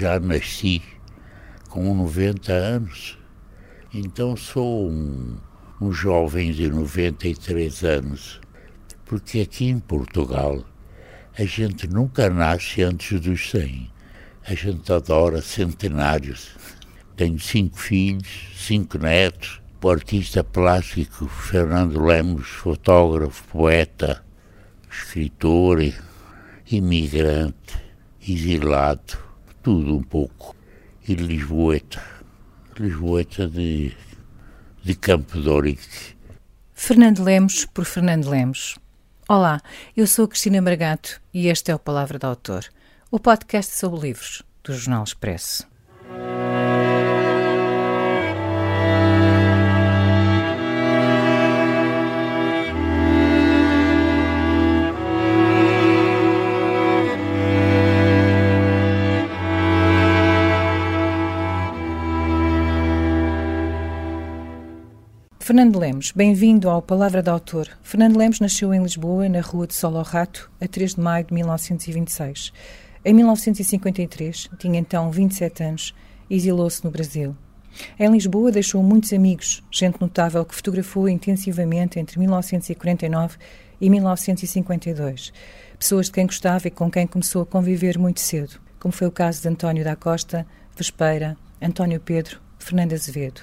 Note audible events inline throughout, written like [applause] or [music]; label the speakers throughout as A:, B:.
A: Já nasci com 90 anos, então sou um, um jovem de 93 anos, porque aqui em Portugal a gente nunca nasce antes dos 100. A gente adora centenários. Tenho cinco filhos, cinco netos. O artista plástico Fernando Lemos, fotógrafo, poeta, escritor, imigrante, exilado, tudo um pouco. E Lisboeta, Lisboeta de, de Campo Ourique.
B: Fernando Lemos por Fernando Lemos. Olá, eu sou Cristina Margato e este é o Palavra do Autor, o podcast sobre livros do Jornal Expresso. Fernando Lemos, bem-vindo ao Palavra de Autor. Fernando Lemos nasceu em Lisboa, na rua de Solo Rato, a 3 de maio de 1926. Em 1953, tinha então 27 anos, exilou-se no Brasil. Em Lisboa deixou muitos amigos, gente notável que fotografou intensivamente entre 1949 e 1952. Pessoas de quem gostava e com quem começou a conviver muito cedo, como foi o caso de António da Costa, Vespeira, António Pedro, Fernando Azevedo.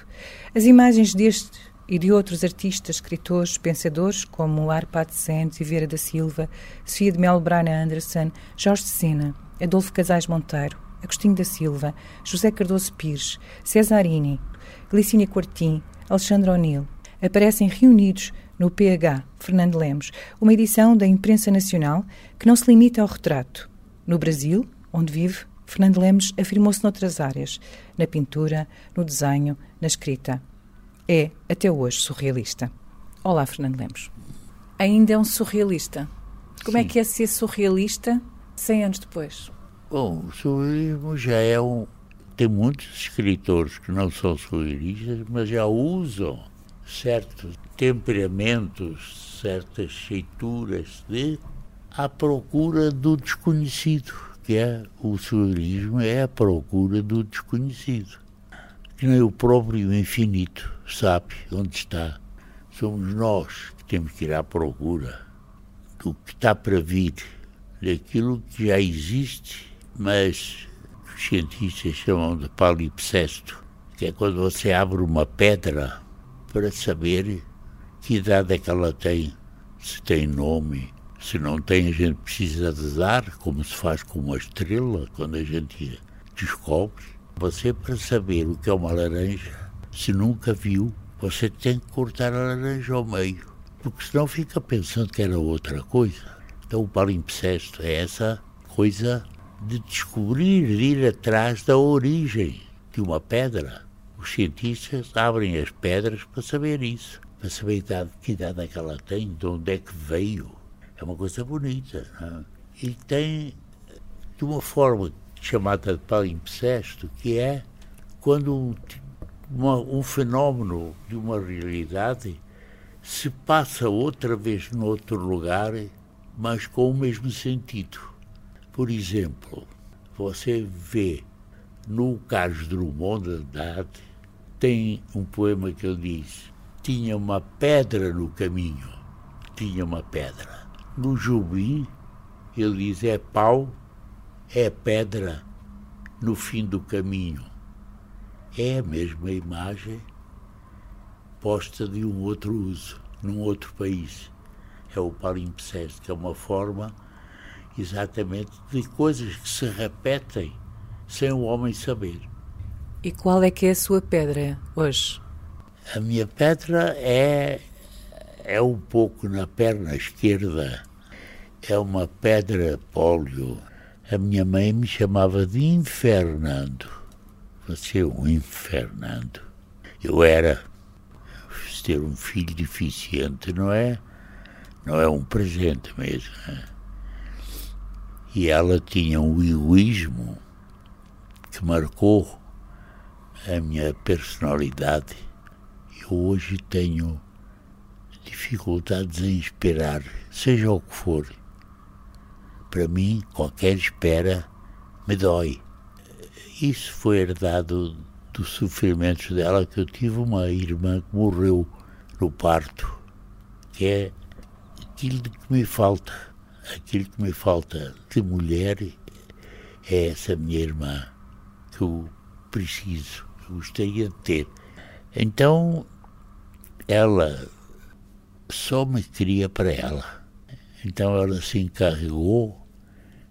B: As imagens deste e de outros artistas, escritores, pensadores como Arpad Santos, Vieira da Silva, Sofia de Melo Brana Anderson, Jorge Sena, Adolfo Casais Monteiro, Agostinho da Silva, José Cardoso Pires, Cesarini, Glicínia Quartim, Alexandre O'Neill, aparecem reunidos no PH Fernando Lemos, uma edição da imprensa nacional que não se limita ao retrato. No Brasil, onde vive, Fernando Lemos afirmou-se noutras áreas, na pintura, no desenho, na escrita é, até hoje, surrealista. Olá, Fernando Lemos. Ainda é um surrealista. Como é Sim. é que é ser surrealista 100 anos depois?
A: Bom, o surrealismo já é um. Tem muitos escritores que não são surrealistas, mas já usam certos temperamentos, certas feituras de à procura do desconhecido, que é o surrealismo é a procura do desconhecido que nem o próprio infinito sabe onde está. Somos nós que temos que ir à procura do que está para vir, daquilo que já existe, mas os cientistas chamam de palimpsesto, que é quando você abre uma pedra para saber que idade é que ela tem, se tem nome, se não tem, a gente precisa de dar, como se faz com uma estrela, quando a gente descobre. Você, para saber o que é uma laranja, se nunca viu, você tem que cortar a laranja ao meio, porque senão fica pensando que era outra coisa. Então, o palimpsesto é essa coisa de descobrir, de ir atrás da origem de uma pedra. Os cientistas abrem as pedras para saber isso, para saber idade, que idade é que ela tem, de onde é que veio. É uma coisa bonita. É? E tem, de uma forma chamada de palimpsesto, que é quando um, uma, um fenómeno de uma realidade se passa outra vez noutro lugar, mas com o mesmo sentido. Por exemplo, você vê no Carlos Drummond de Andrade, tem um poema que ele diz: Tinha uma pedra no caminho, tinha uma pedra. No Jubim, ele diz: É pau é pedra no fim do caminho. É a mesma imagem posta de um outro uso, num outro país. É o palimpsesto, que é uma forma exatamente de coisas que se repetem sem o homem saber.
B: E qual é que é a sua pedra hoje?
A: A minha pedra é é um pouco na perna esquerda. É uma pedra pólio a minha mãe me chamava de Infernando. É um Infernando. Eu era. Ter um filho deficiente não é, não é um presente mesmo. Né? E ela tinha um egoísmo que marcou a minha personalidade. Eu hoje tenho dificuldades em esperar, seja o que for. Para mim, qualquer espera me dói. Isso foi herdado dos sofrimentos dela, que eu tive uma irmã que morreu no parto, que é aquilo que me falta, aquilo que me falta de mulher é essa minha irmã, que eu preciso, eu gostaria de ter. Então, ela só me queria para ela. Então ela se encarregou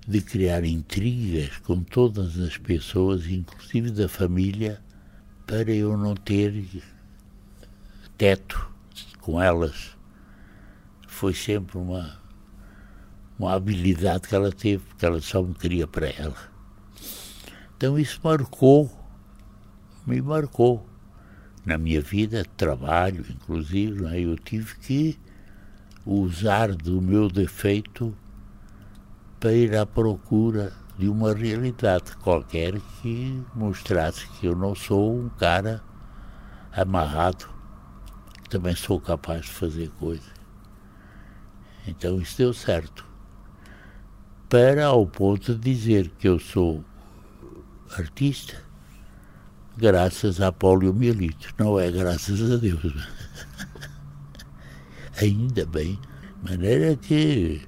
A: de criar intrigas com todas as pessoas, inclusive da família, para eu não ter teto com elas. Foi sempre uma, uma habilidade que ela teve, porque ela só me queria para ela. Então isso marcou, me marcou. Na minha vida, trabalho, inclusive, né, eu tive que usar do meu defeito para ir à procura de uma realidade qualquer que mostrasse que eu não sou um cara amarrado, também sou capaz de fazer coisas. Então isso deu certo. Para ao ponto de dizer que eu sou artista, graças à poliomielite, não é graças a Deus. [laughs] Ainda bem, maneira que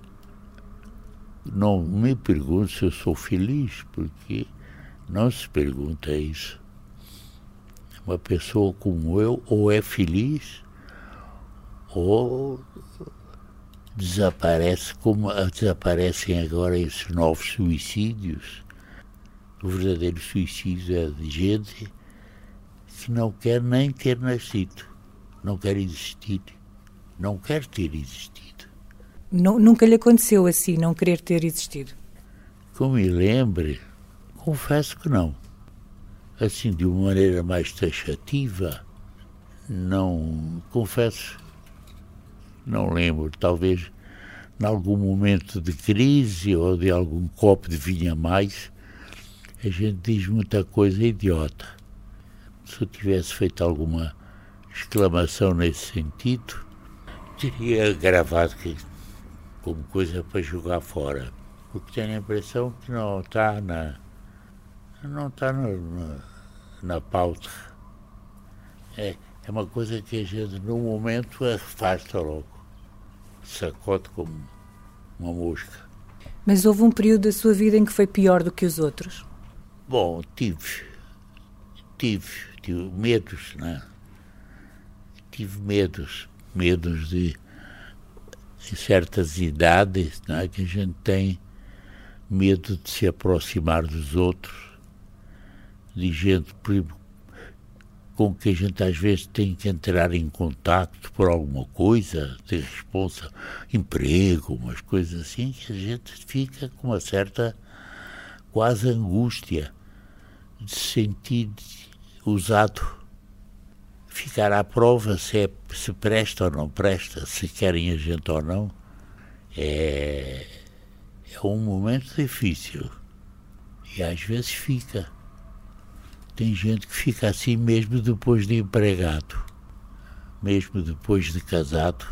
A: não me pergunte se eu sou feliz, porque não se pergunta isso. Uma pessoa como eu ou é feliz ou desaparece como desaparecem agora esses novos suicídios. O verdadeiro suicídio é de gente que não quer nem ter nascido, não quer existir, não quer ter existido.
B: Não, nunca lhe aconteceu assim, não querer ter existido?
A: Eu me lembre, confesso que não. Assim, de uma maneira mais taxativa, não. Confesso, não lembro. Talvez em algum momento de crise ou de algum copo de vinho a mais, a gente diz muita coisa idiota. Se eu tivesse feito alguma exclamação nesse sentido, teria gravado que como coisa para jogar fora. Porque tenho a impressão que não está na. não está na, na pauta. É, é uma coisa que a gente no momento afasta logo. Sacode como uma mosca.
B: Mas houve um período da sua vida em que foi pior do que os outros?
A: Bom, tive. Tive, tive medos, né? Tive medos. Medos de em certas idades é, que a gente tem medo de se aproximar dos outros, de gente com que a gente às vezes tem que entrar em contato por alguma coisa, ter responsa, emprego, umas coisas assim, que a gente fica com uma certa quase angústia de se sentir usado ficar à prova se, é, se presta ou não presta, se querem a gente ou não. É, é um momento difícil. E às vezes fica. Tem gente que fica assim mesmo depois de empregado, mesmo depois de casado,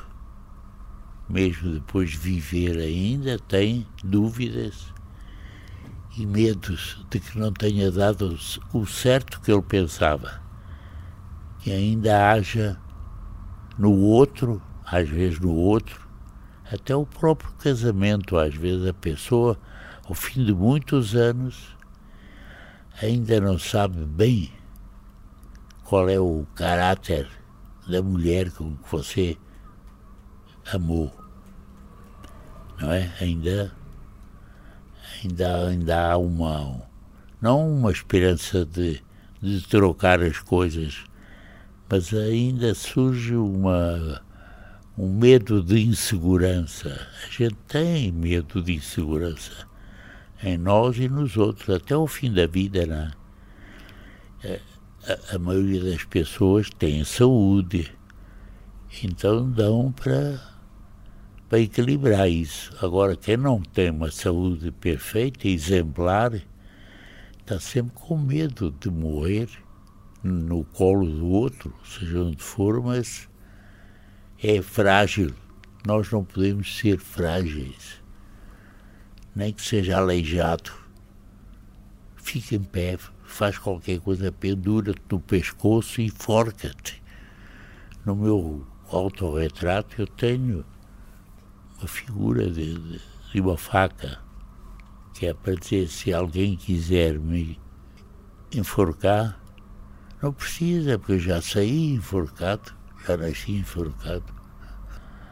A: mesmo depois de viver ainda, tem dúvidas e medos de que não tenha dado o certo que ele pensava que ainda haja no outro, às vezes no outro, até o próprio casamento, às vezes a pessoa, ao fim de muitos anos, ainda não sabe bem qual é o caráter da mulher com que você amou. Não é? Ainda, ainda, ainda há uma, não uma esperança de, de trocar as coisas mas ainda surge uma, um medo de insegurança. A gente tem medo de insegurança em nós e nos outros, até o fim da vida, não é? a, a maioria das pessoas tem saúde, então dão para para equilibrar isso. Agora, quem não tem uma saúde perfeita, exemplar, está sempre com medo de morrer no colo do outro, seja onde for, mas é frágil. Nós não podemos ser frágeis, nem que seja aleijado. fica em pé, faz qualquer coisa, pendura-te no pescoço e forca-te. No meu autorretrato eu tenho uma figura de, de, uma faca, que é para dizer se alguém quiser me enforcar, não precisa, porque eu já saí enforcado, já nasci enforcado,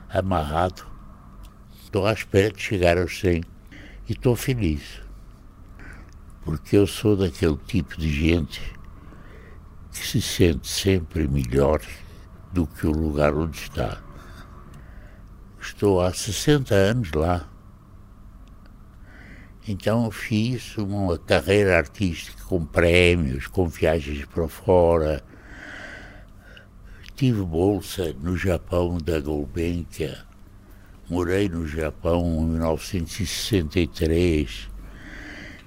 A: amarrado. Estou à espera de chegar aos 100 e estou feliz, porque eu sou daquele tipo de gente que se sente sempre melhor do que o lugar onde está. Estou há 60 anos lá. Então fiz uma carreira artística com prémios, com viagens para fora. Tive bolsa no Japão da Gulbenkian. Morei no Japão em 1963.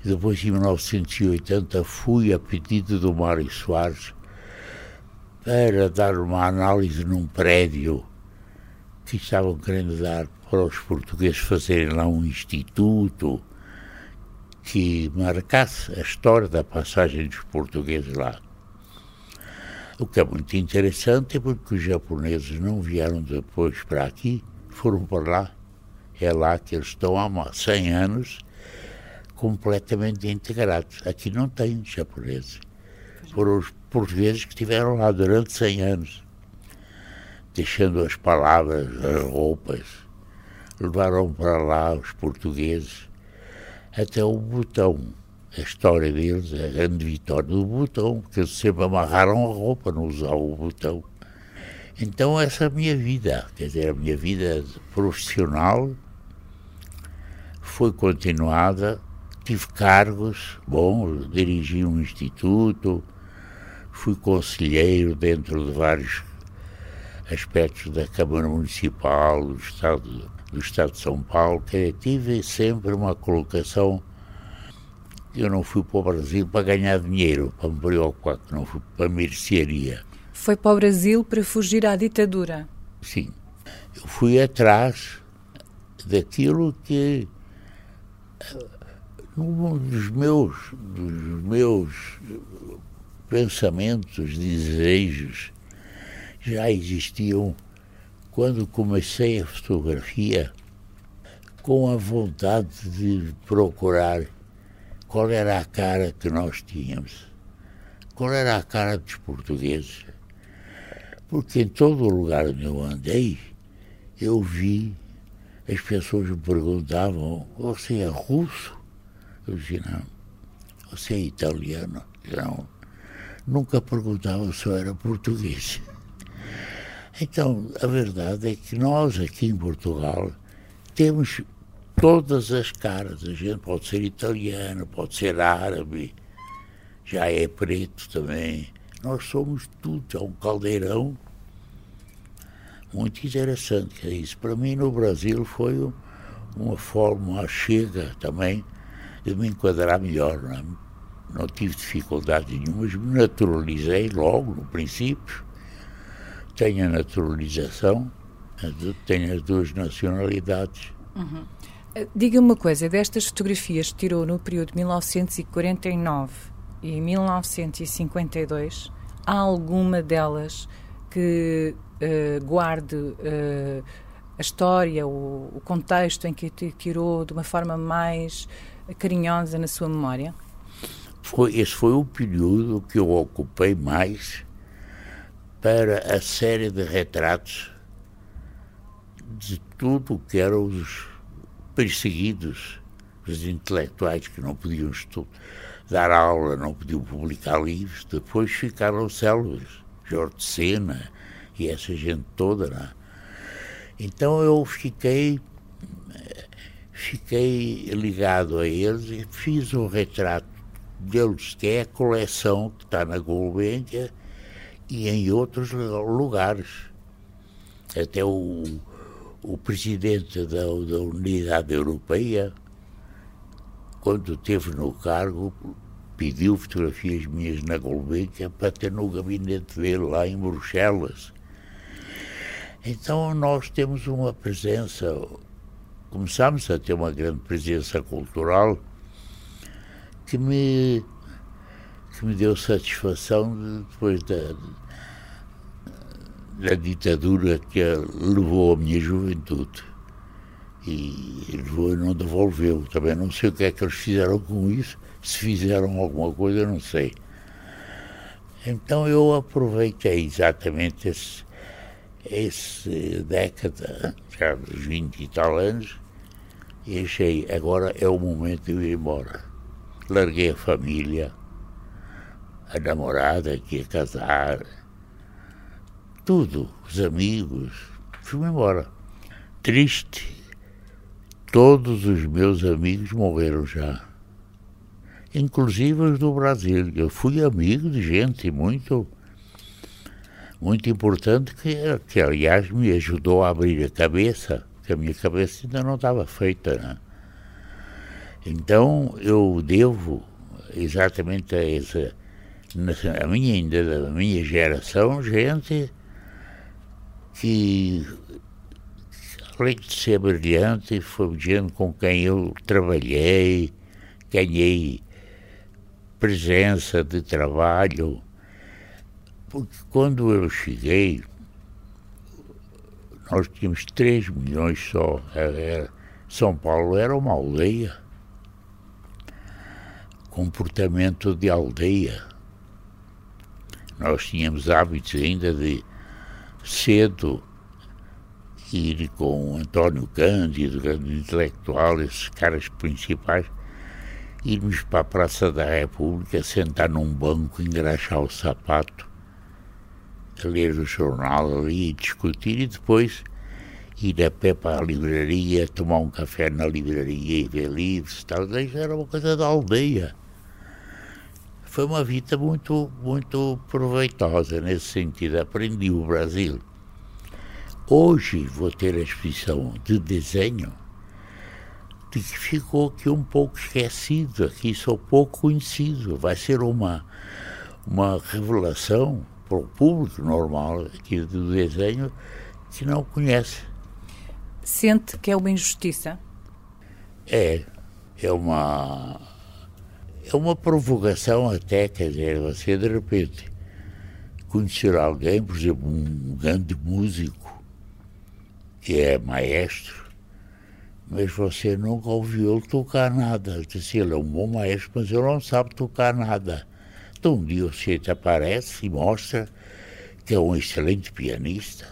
A: Depois, em 1980, fui a pedido do Mário Soares para dar uma análise num prédio que estavam querendo dar para os portugueses fazerem lá um instituto que marcasse a história da passagem dos portugueses lá. O que é muito interessante é porque os japoneses não vieram depois para aqui, foram para lá. É lá que eles estão há 100 anos completamente integrados. Aqui não tem japoneses. Foram os portugueses que estiveram lá durante 100 anos, deixando as palavras, as roupas. Levaram para lá os portugueses até o botão. A história deles, a grande vitória do botão, porque eles sempre amarraram a roupa, não usavam o botão. Então essa é a minha vida, quer dizer, a minha vida profissional foi continuada, tive cargos, bom, dirigi um instituto, fui conselheiro dentro de vários aspectos da Câmara Municipal, do Estado do Estado de São Paulo, que tive sempre uma colocação. Eu não fui para o Brasil para ganhar dinheiro, para me preocupar, não fui para a mercearia.
B: Foi para o Brasil para fugir à ditadura?
A: Sim. Eu fui atrás daquilo que um dos meus, dos meus pensamentos, desejos, já existiam quando comecei a fotografia, com a vontade de procurar qual era a cara que nós tínhamos, qual era a cara dos portugueses. Porque em todo o lugar onde eu andei, eu vi, as pessoas me perguntavam, você é russo? Eu disse, não. Você é italiano? Não. Nunca perguntavam se eu era português. Então, a verdade é que nós aqui em Portugal temos todas as caras. A gente pode ser italiano, pode ser árabe, já é preto também. Nós somos tudo, é um caldeirão muito interessante. É isso. Para mim, no Brasil, foi uma forma, chega também de me enquadrar melhor. Não, é? não tive dificuldade nenhuma, mas me naturalizei logo no princípio tem a naturalização, tem as duas nacionalidades.
B: Uhum. Eh, diga-me uma coisa, destas fotografias que tirou no período de 1949 e 1952, há alguma delas que uh, guarde uh, a história, o, o, contexto em que tirou de uma forma mais carinhosa na sua memória?
A: Foi, esse foi o período que eu ocupei mais para a série de retratos de tudo o que eram os perseguidos, os intelectuais que não podiam dar aula, não podiam publicar livros, depois ficaram célebres, Jorge Sena e essa gente toda. Não? É? Então eu fiquei fiquei ligado a eles e fiz um retrato deles, que é a coleção que está na Gulbenkian, e em outros lugares. Até o, o presidente da, da Unidade Europeia, quando esteve no cargo, pediu fotografias minhas na Gulbenkian para ter no gabinete dele lá em Bruxelas. Então nós temos uma presença, começamos a ter uma grande presença cultural que me que me deu satisfação depois da, da ditadura que levou a minha juventude. E levou e não devolveu. Também não sei o que é que eles fizeram com isso. Se fizeram alguma coisa, não sei. Então eu aproveitei exatamente esse, esse década, já dos 20 e tal anos, e achei, agora é o momento de eu ir embora. Larguei a família, a namorada que ia casar, tudo, os amigos, fui-me embora. Triste, todos os meus amigos morreram já, inclusive os do Brasil. Eu fui amigo de gente muito, muito importante que, que aliás me ajudou a abrir a cabeça, que a minha cabeça ainda não estava feita. Né? Então eu devo exatamente a essa a minha ainda da minha geração, gente que além de ser brilhante, foi gente com quem eu trabalhei, ganhei presença de trabalho, porque quando eu cheguei, nós tínhamos 3 milhões só. São Paulo era uma aldeia. Comportamento de aldeia. Nós tínhamos hábitos ainda de cedo ir com António Cândido, grande intelectual, esses caras principais, irmos para a Praça da República, sentar num banco, engraxar o sapato, ler o jornal ali, discutir e depois ir a pé para a livraria, tomar um café na livraria e ver livros e tal. Isso era uma coisa da aldeia foi uma vida muito, muito proveitosa nesse sentido. Aprendi o Brasil. Hoje vou ter a exposição de desenho de que ficou aqui um pouco esquecido, aqui sou pouco conhecido. Vai ser uma, uma revelação para o público normal aqui do desenho que não conhece.
B: Sente que é uma injustiça?
A: É, é uma é uma provocação até, quer dizer, você de repente conhecer alguém, por exemplo, um grande músico que é maestro, mas você nunca ouviu tocar nada. Disse, ele é um bom maestro, mas ele não sabe tocar nada. Então um dia você te aparece e mostra que é um excelente pianista.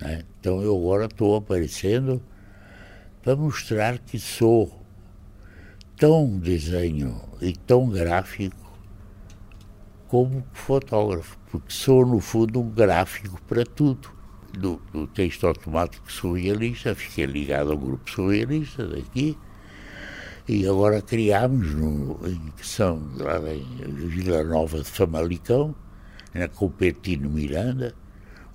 A: Né? Então eu agora estou aparecendo para mostrar que sou tão desenho e tão gráfico como fotógrafo, porque sou, no fundo, um gráfico para tudo. Do, do texto automático surrealista, fiquei ligado ao grupo surrealista daqui, e agora criámos, no, em, São, lá em Vila Nova de Famalicão, na Competino Miranda,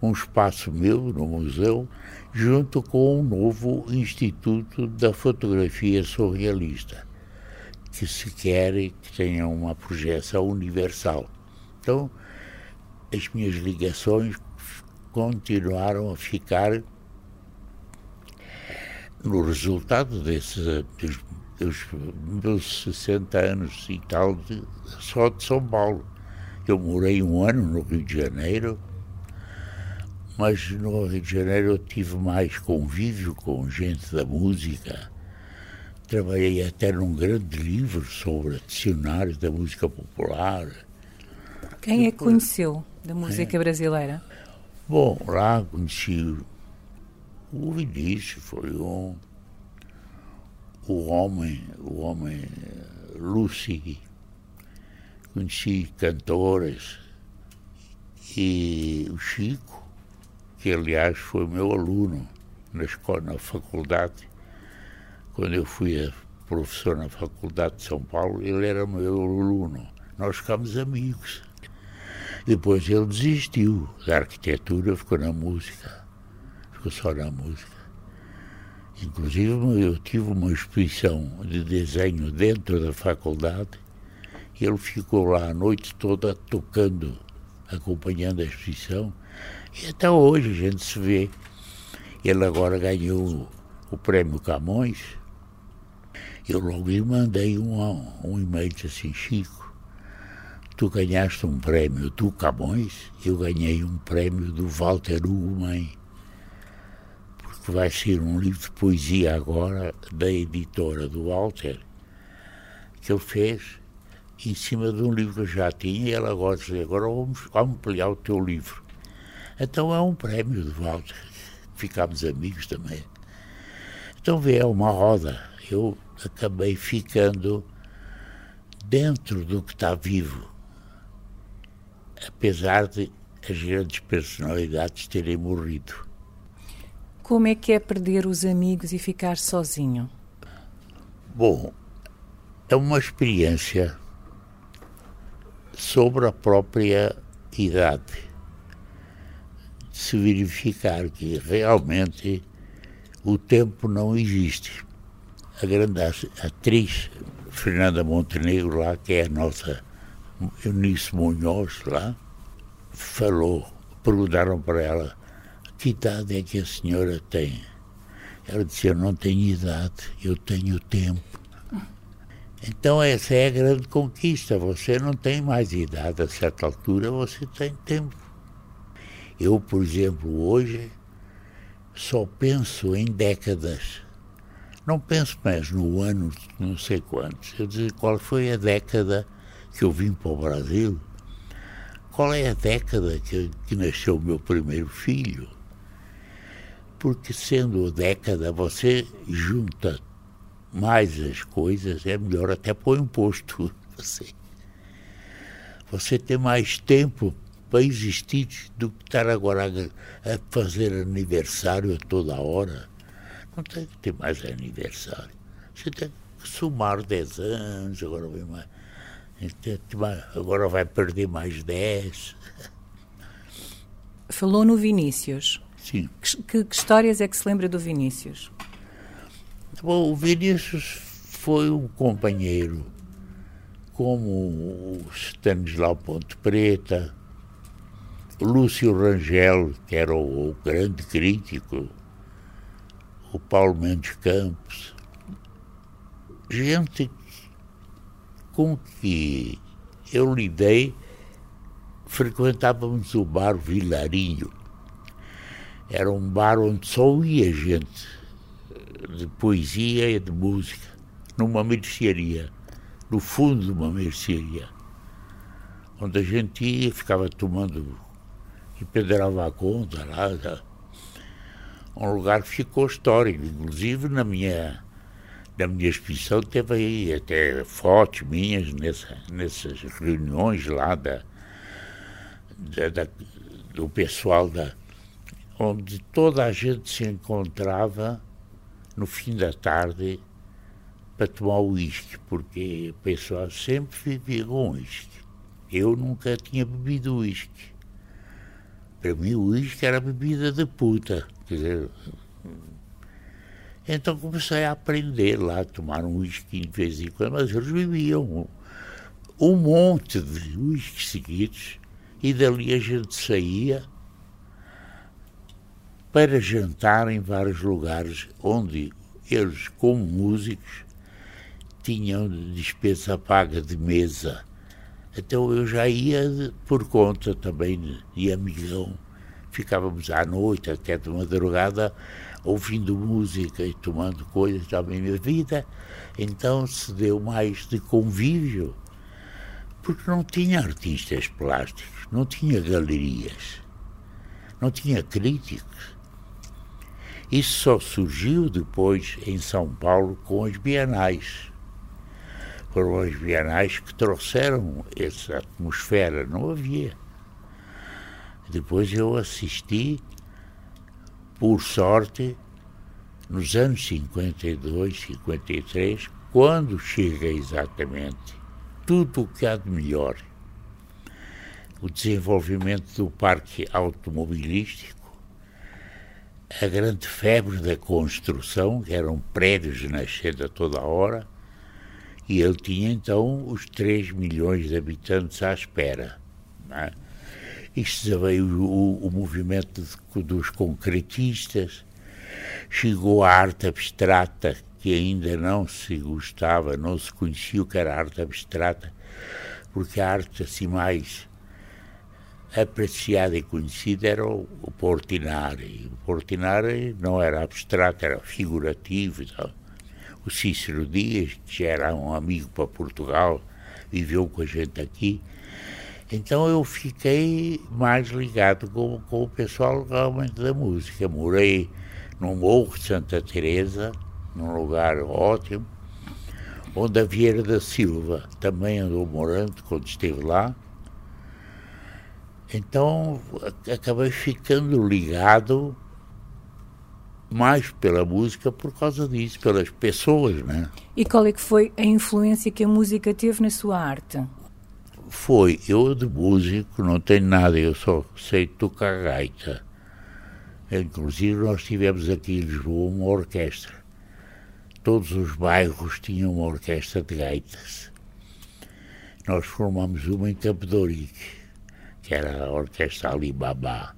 A: um espaço meu no museu, junto com um novo Instituto da Fotografia Surrealista que se quer que tenha uma projeção universal. Então, as minhas ligações continuaram a ficar no resultado desses dos, dos meus 60 anos e tal de, só de São Paulo. Eu morei um ano no Rio de Janeiro, mas no Rio de Janeiro eu tive mais convívio com gente da música, Trabalhei até num grande livro sobre dicionários da música popular.
B: Quem é que conheceu da música é. brasileira?
A: Bom, lá conheci o Vinícius, foi um, o homem, o homem Lucy. Conheci cantoras e o Chico, que aliás foi meu aluno na escola, na faculdade quando eu fui professor na Faculdade de São Paulo, ele era meu aluno. Nós ficámos amigos. Depois ele desistiu da arquitetura, ficou na música. Ficou só na música. Inclusive, eu tive uma exposição de desenho dentro da faculdade e ele ficou lá a noite toda tocando, acompanhando a exposição. E até hoje a gente se vê. Ele agora ganhou o prêmio Camões eu logo lhe mandei um, um e-mail assim, Chico, tu ganhaste um prémio do Camões, eu ganhei um prémio do Walter Ugumem, porque vai ser um livro de poesia agora da editora do Walter, que ele fez em cima de um livro que eu já tinha, e ela agora diz, agora vamos ampliar o teu livro. Então é um prémio do Walter, ficámos amigos também. Então vê, é uma roda. Eu acabei ficando dentro do que está vivo apesar de as grandes personalidades terem morrido.
B: Como é que é perder os amigos e ficar sozinho?
A: Bom, é uma experiência sobre a própria idade. De se verificar que realmente o tempo não existe. A grande atriz Fernanda Montenegro, lá, que é a nossa Eunice Munhoz lá, falou, perguntaram para ela que idade é que a senhora tem. Ela disse, eu não tenho idade, eu tenho tempo. Então essa é a grande conquista, você não tem mais idade, a certa altura você tem tempo. Eu, por exemplo, hoje só penso em décadas. Não penso mais no ano não sei quantos. Eu digo qual foi a década que eu vim para o Brasil, qual é a década que, que nasceu o meu primeiro filho? Porque sendo a década, você junta mais as coisas, é melhor até pôr imposto. [laughs] Você, você tem mais tempo para existir do que estar agora a fazer aniversário a toda hora. Não tem que ter mais aniversário. Você tem que somar 10 anos, agora vem mais Agora vai perder mais 10.
B: Falou no Vinícius.
A: Sim.
B: Que, que, histórias é que se lembra do Vinícius?
A: Bom, o Vinícius foi um companheiro como o Stanislau Ponte Preta, Lúcio Rangel, que era o, o grande crítico, o Paulo Mendes Campos, gente com que eu lidei, frequentávamos o bar Vilarinho. Era um bar onde só ia gente de poesia e de música, numa mercearia, no fundo de uma mercearia, onde a gente ia, ficava tomando e pedrava a conta lá. Um lugar que ficou histórico, inclusive na minha da minha exposição teve aí até fotos minhas nessa, nessas reuniões lá da, da, da, do pessoal da onde toda a gente se encontrava no fim da tarde para tomar uísque, porque o pessoal sempre vivia com uísque. Eu nunca tinha bebido uísque. Para mim o uísque era bebida de puta. Quer dizer, então comecei a aprender lá, tomar um whisky de vez em quando, mas eles bebiam um, monte de whisky seguidos e dali a gente saía para jantar em vários lugares onde eles, como músicos, tinham despesa paga de mesa. Então eu já ia por conta também de amigão. Ficávamos à noite, até de madrugada, ouvindo música e tomando coisas da minha vida, então se deu mais de convívio, porque não tinha artistas plásticos, não tinha galerias, não tinha críticos. Isso só surgiu depois em São Paulo com as bienais. Foram as bienais que trouxeram essa atmosfera, não havia. Depois eu assisti por sorte, nos anos 52, 53, quando chega exatamente tudo o que há de melhor, o desenvolvimento do parque automobilístico, a grande febre da construção, que eram prédios nascendo a toda hora, e ele tinha então os 3 milhões de habitantes à espera. É? Isto veio o, o movimento de, dos concretistas, chegou a arte abstrata, que ainda não se gostava, não se conhecia o que era arte abstrata, porque a arte assim mais apreciada e conhecida era o, o Portinari. O Portinari não era abstrato, era figurativo e tal. O Cícero Dias, que já era um amigo para Portugal, viveu com a gente aqui. Então eu fiquei mais ligado com, com o pessoal realmente da música. Morei no Morro de Santa Teresa, num lugar ótimo, onde a Vieira da Silva também andou morando quando esteve lá. Então acabei ficando ligado mais pela música por causa disso, pelas pessoas, né?
B: E qual é que foi a influência que a música teve na sua arte?
A: Foi, eu de músico não tenho nada, eu só sei tocar gaita. Inclusive nós tivemos aqui em Lisboa uma orquestra. Todos os bairros tinham uma orquestra de gaitas. Nós formamos uma em Ourique que era a Orquestra Alibaba.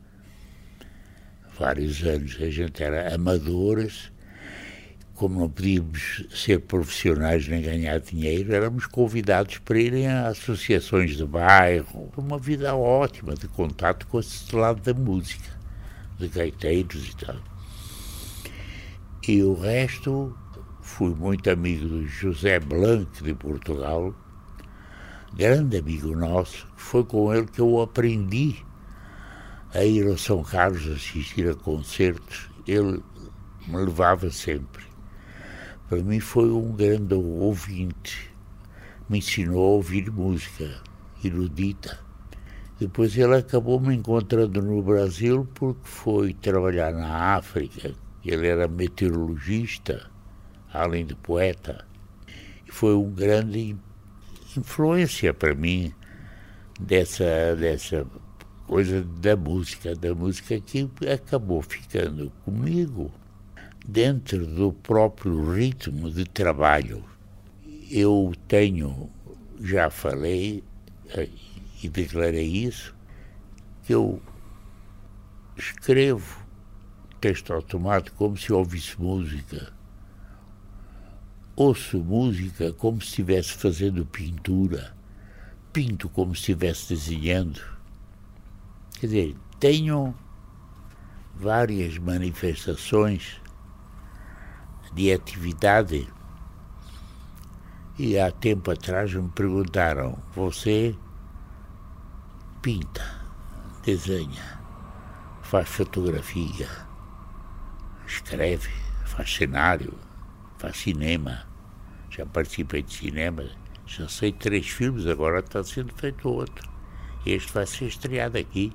A: Vários anos a gente era amadores, como não podíamos ser profissionais nem ganhar dinheiro, éramos convidados para irem a associações de bairro, uma vida ótima de contato com esse lado da música, de gaiteiros e tal. E o resto, fui muito amigo do José Blanc de Portugal, grande amigo nosso, foi com ele que eu aprendi a ir a São Carlos assistir a concertos. Ele me levava sempre. Para mim foi um grande ouvinte. Me ensinou a ouvir música erudita. Depois ele acabou me encontrando no Brasil porque foi trabalhar na África. Ele era meteorologista, além de poeta. E foi um grande influência para mim dessa, dessa coisa da música, da música que acabou ficando comigo dentro do próprio ritmo de trabalho. Eu tenho, já falei eh, e declarei isso, que eu escrevo texto automático como se ouvisse música ouço música como se estivesse fazendo pintura, pinto como se estivesse desenhando. Quer dizer, tenho várias manifestações de atividade e há tempo atrás me perguntaram: você pinta, desenha, faz fotografia, escreve, faz cenário? faz cinema, já participei de cinema, já sei três filmes, agora está sendo feito outro. Este vai ser estreado aqui.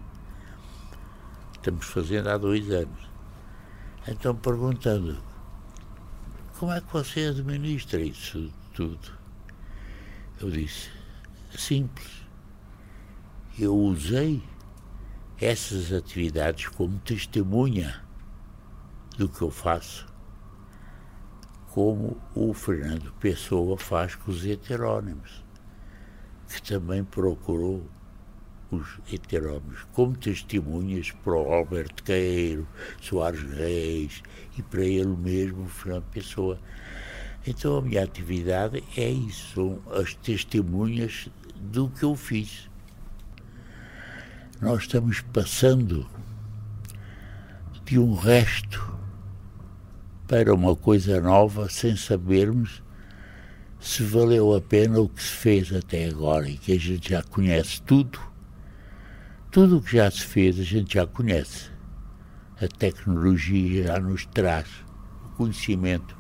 A: Estamos fazendo há dois anos. Então perguntando, como é que você administra isso tudo? Eu disse, simples. Eu usei essas atividades como testemunha do que eu faço como o Fernando Pessoa faz com os heterônimos, que também procurou os heterônimos como testemunhas para o Alberto Queiro, Soares Reis e para ele mesmo, Fernando Pessoa. Então a minha atividade é isso, são as testemunhas do que eu fiz. Nós estamos passando de um resto para uma coisa nova sem sabermos se valeu a pena o que se fez até agora e que a gente já conhece tudo. Tudo o que já se fez a gente já conhece. A tecnologia já nos traz o conhecimento.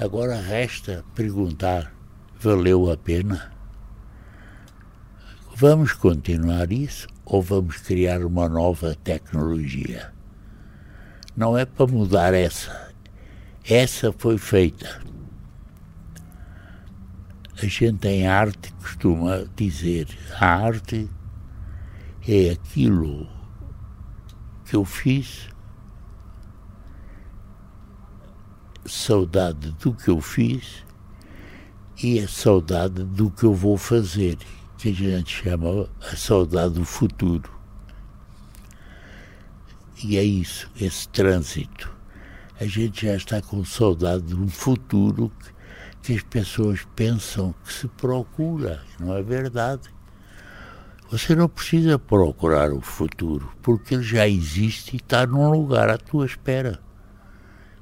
A: Agora resta perguntar: valeu a pena? Vamos continuar isso ou vamos criar uma nova tecnologia? Não é para mudar essa essa foi feita. A gente em arte costuma dizer: a arte é aquilo que eu fiz, saudade do que eu fiz e a saudade do que eu vou fazer, que a gente chama a saudade do futuro. E é isso, esse trânsito a gente já está com saudade de um futuro que as pessoas pensam que se procura. Não é verdade. Você não precisa procurar o futuro, porque ele já existe e está num lugar à tua espera.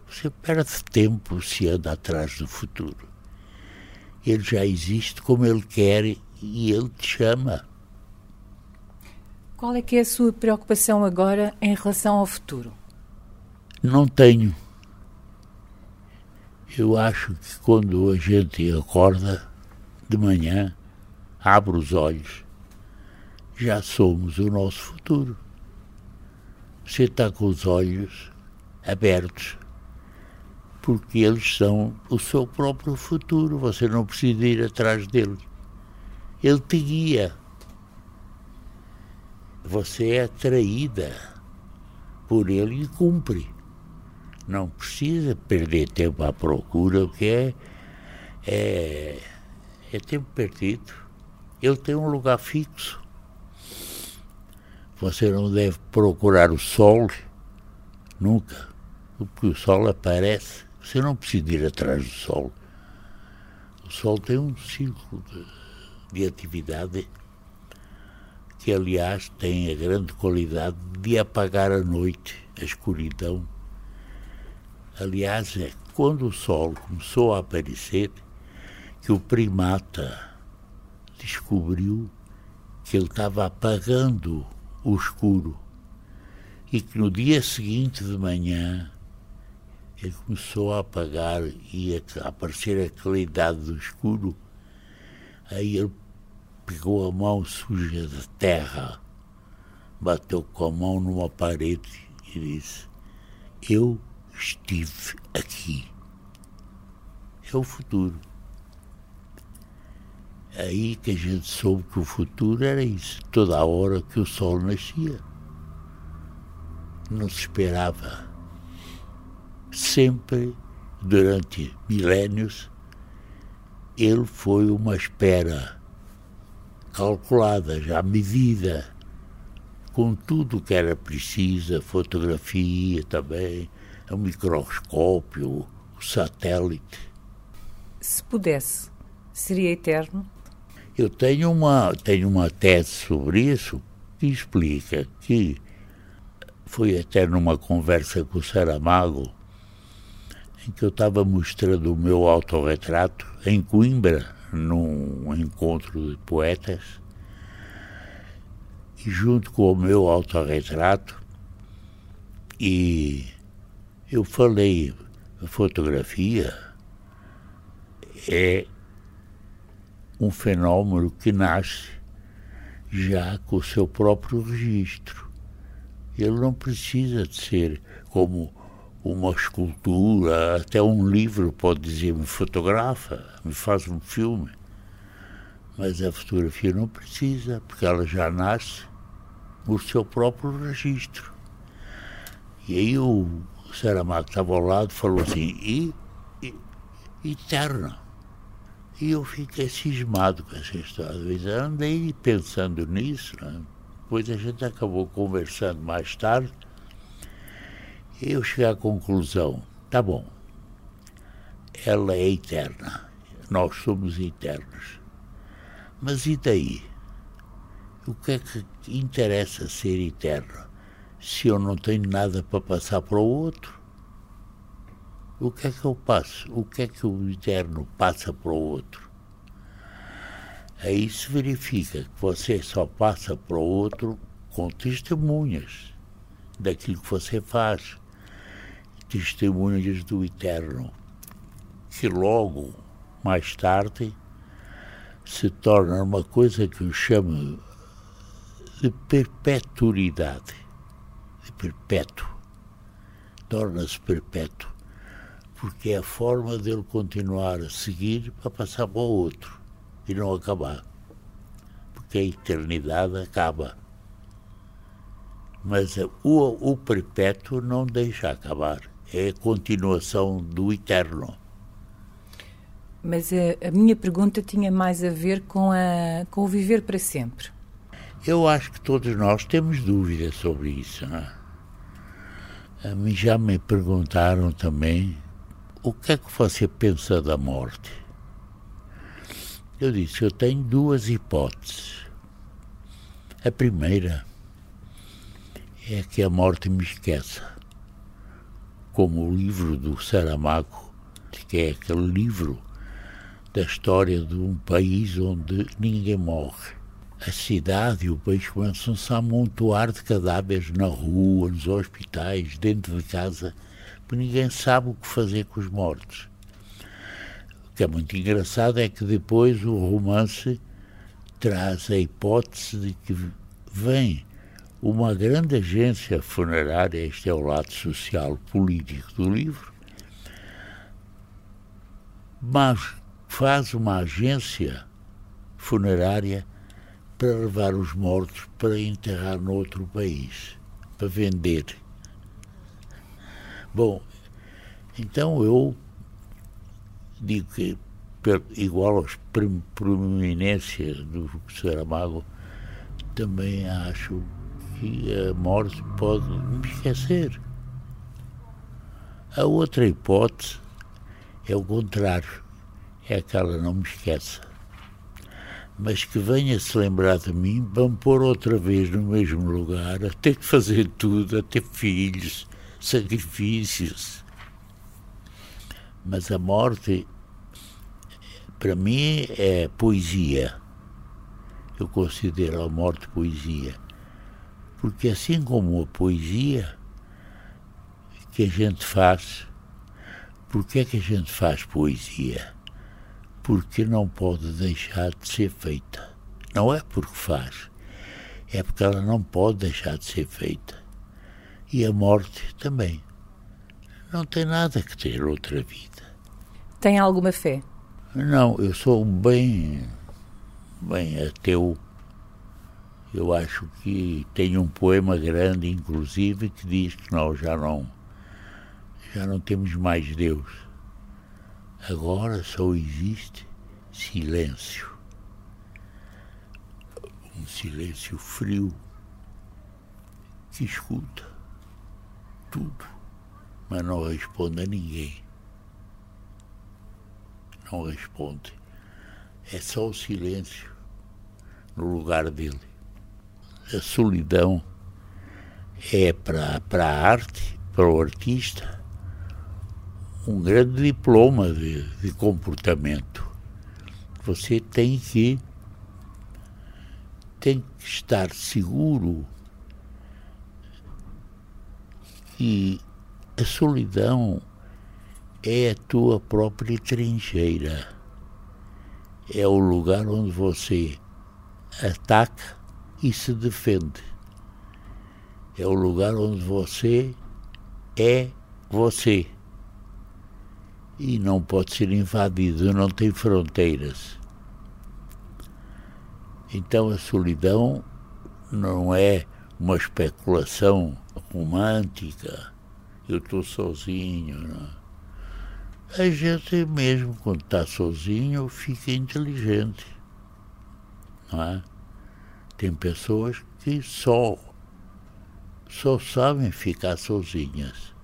A: Você perde tempo se anda atrás do futuro. Ele já existe como ele quer e ele te chama.
B: Qual é que é a sua preocupação agora em relação ao futuro?
A: Não tenho. Eu acho que quando a gente acorda de manhã, abre os olhos, já somos o nosso futuro. Você está com os olhos abertos, porque eles são o seu próprio futuro. Você não precisa ir atrás dele. Ele te guia. Você é atraída por ele e cumpre. Não precisa perder tempo à procura, o que é, é, é tempo perdido. Ele tem um lugar fixo. Você não deve procurar o sol nunca, porque o sol aparece. Você não precisa ir atrás do sol. O sol tem um ciclo de, de atividade que, aliás, tem a grande qualidade de apagar a noite, a escuridão. Aliás, é quando o sol começou a aparecer que o primata descobriu que ele estava apagando o escuro e que no dia seguinte de manhã ele começou a apagar e a aparecer a claridade do escuro. Aí ele pegou a mão suja de terra, bateu com a mão numa parede e disse: Eu estive aqui. É o futuro aí que a gente soube que o futuro era isso, toda a hora que o sol nascia. Não se esperava. Sempre, durante milénios, ele foi uma espera calculada, já medida, com tudo que era preciso, a fotografia também, o microscópio, o satélite.
B: Se pudesse, seria eterno?
A: Eu tenho uma, tenho uma tese sobre isso que explica que foi até numa conversa com o Saramago em que eu estava mostrando o meu autorretrato em Coimbra, num encontro de poetas, e junto com o meu autorretrato, e eu falei, a fotografia é um fenômeno que nasce já com o seu próprio registro. Ele não precisa de ser como uma escultura, até um livro pode dizer, me fotografa, me faz um filme. Mas a fotografia não precisa, porque ela já nasce no seu próprio registro. E aí o Saramago estava ao lado falou assim, e, e eterna. E eu fiquei cismado com essa história. Eu andei pensando nisso, né? depois a gente acabou conversando mais tarde, e eu cheguei à conclusão, tá bom, ela é eterna, nós somos eternos. Mas e daí? O que é que interessa ser eterno se eu não tenho nada para passar para o outro? O que é que eu passo? O que é que o eterno passa para o outro? Aí se verifica que você só passa para o outro com testemunhas daquilo que você faz, testemunhas do eterno, que logo, mais tarde, se torna uma coisa que eu chamo de perpetuidade, de perpétuo, torna-se perpétuo porque é a forma dele continuar a seguir para passar para o outro e não acabar. Porque a eternidade acaba. Mas o, o perpétuo não deixa acabar. É a continuação do eterno.
B: Mas a, a, minha pergunta tinha mais a ver com, a, com o viver para sempre.
A: Eu acho que todos nós temos dúvidas sobre isso. Não é? Já me perguntaram também o que é que você pensa da morte? Eu disse: eu tenho duas hipóteses. A primeira é que a morte me esqueça, como o livro do Saramago, que é aquele livro da história de um país onde ninguém morre. A cidade e o país começam-se a amontoar de cadáveres na rua, nos hospitais, dentro de casa, porque ninguém sabe o que fazer com os mortos. O que é muito engraçado é que depois o romance traz a hipótese de que vem uma grande agência funerária, este é o lado social político do livro, mas faz uma agência funerária para levar os mortos para enterrar noutro país, para vender. Bom, então eu digo que, igual às proeminências do Saramago, também acho que a morte pode me esquecer. A outra hipótese é o contrário, é aquela não me esqueça. Mas que venha se lembrar de mim me pôr outra vez no mesmo lugar, a ter que fazer tudo, a ter filhos, sacrifícios. Mas a morte, para mim, é poesia. Eu considero a morte poesia porque assim como a poesia que a gente faz, por que é que a gente faz poesia? Porque não pode deixar de ser feita. Não é porque faz, é porque ela não pode deixar de ser feita. E a morte também. Não tem nada que ter outra vida.
B: Tem alguma fé?
A: Não, eu sou bem, bem ateu eu acho que tem um poema grande, inclusive, que diz que nós já não, já não temos mais Deus. Agora só existe silêncio. Um silêncio frio que escuta tudo, mas não responde a ninguém. Não responde. É só o silêncio no lugar dele a solidão é para, para a arte, para o artista, um grande diploma de, de comportamento. Você tem que tem que estar seguro que a solidão é a tua própria trincheira. É o lugar onde você ataca e se defende. É o lugar onde você é você. E não pode ser invadido, não tem fronteiras. Então a solidão não é uma especulação romântica, eu estou sozinho. Não. A gente mesmo, quando está sozinho, fica inteligente. Não é? Tem pessoas que só, só sabem ficar sozinhas.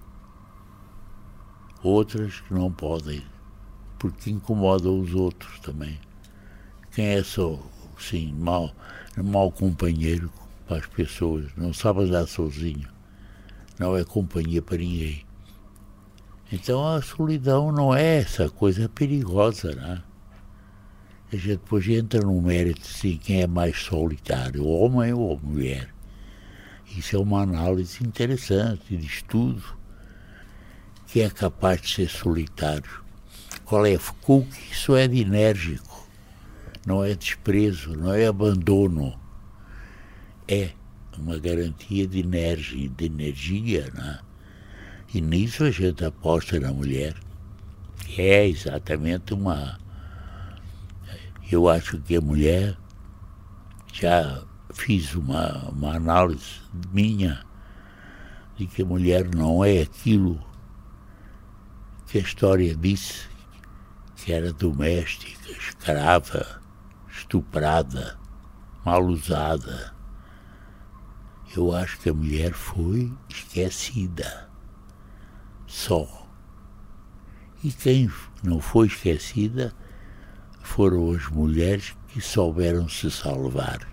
A: Outras que não podem, porque incomodam os outros também. Quem é só, sim, mau, mau companheiro para as pessoas, não sabe andar sozinho, não é companhia para ninguém. Então a solidão não é essa coisa perigosa, né? a gente depois entra no mérito assim, quem é mais solitário, homem ou mulher. Isso é uma análise interessante de estudo. Quem é capaz de ser solitário? Qual é? Cook, isso é de enérgico, não é desprezo, não é abandono. É uma garantia de energia, de energia né? E nisso a gente aposta na mulher, que é exatamente uma eu acho que a mulher, já fiz uma, uma análise minha de que a mulher não é aquilo que a história disse, que era doméstica, escrava, estuprada, mal usada. Eu acho que a mulher foi esquecida. Só. E quem não foi esquecida foram as mulheres que souberam se salvar,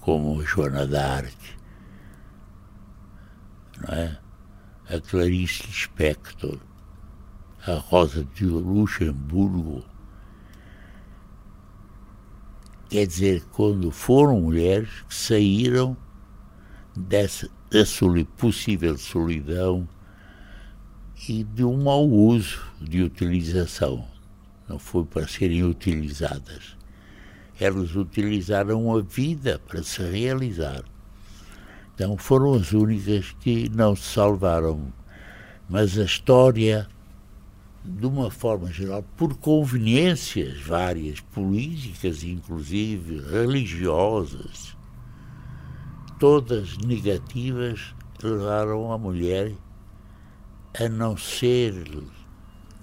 A: como a Joana d'Arc, não é? a Clarice Lispector, a Rosa de Luxemburgo. Quer dizer, quando foram mulheres que saíram dessa da possível solidão e de um mau uso de utilização. Não foi para serem utilizadas. Elas utilizaram a vida para se realizar. Então foram as únicas que não se salvaram. Mas a história, de uma forma geral, por conveniências várias, políticas inclusive, religiosas, todas negativas, levaram a mulher a não ser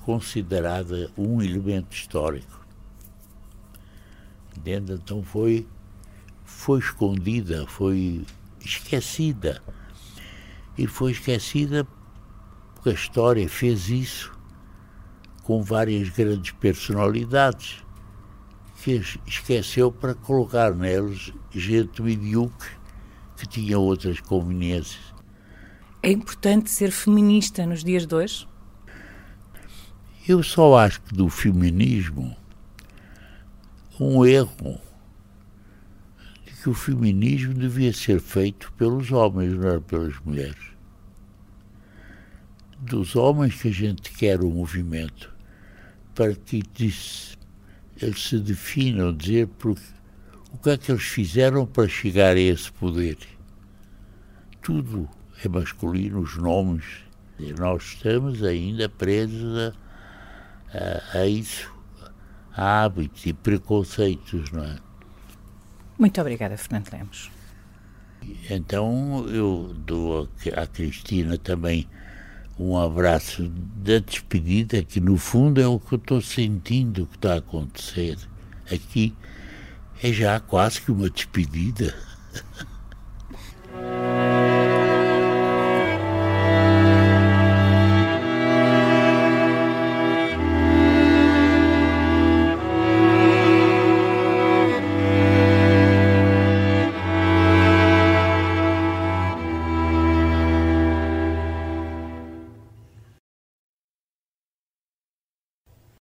A: considerada um elemento histórico. Entende? Então foi, foi escondida, foi esquecida. E foi esquecida porque a história fez isso com várias grandes personalidades que esqueceu para colocar neles gente medíocre que tinha outras conveniências.
B: É importante ser feminista nos dias de hoje?
A: Eu só acho que do feminismo um erro de que o feminismo devia ser feito pelos homens, não era pelas mulheres. Dos homens que a gente quer o movimento, para que eles se definam, dizer o que é que eles fizeram para chegar a esse poder. Tudo é masculino, os nomes. E nós estamos ainda presos a, a, a isso, a hábitos e preconceitos, não é?
B: Muito obrigada, Fernando Lemos.
A: Então eu dou à Cristina também um abraço da despedida, que no fundo é o que eu estou sentindo que está a acontecer aqui. É já quase que uma despedida. [laughs]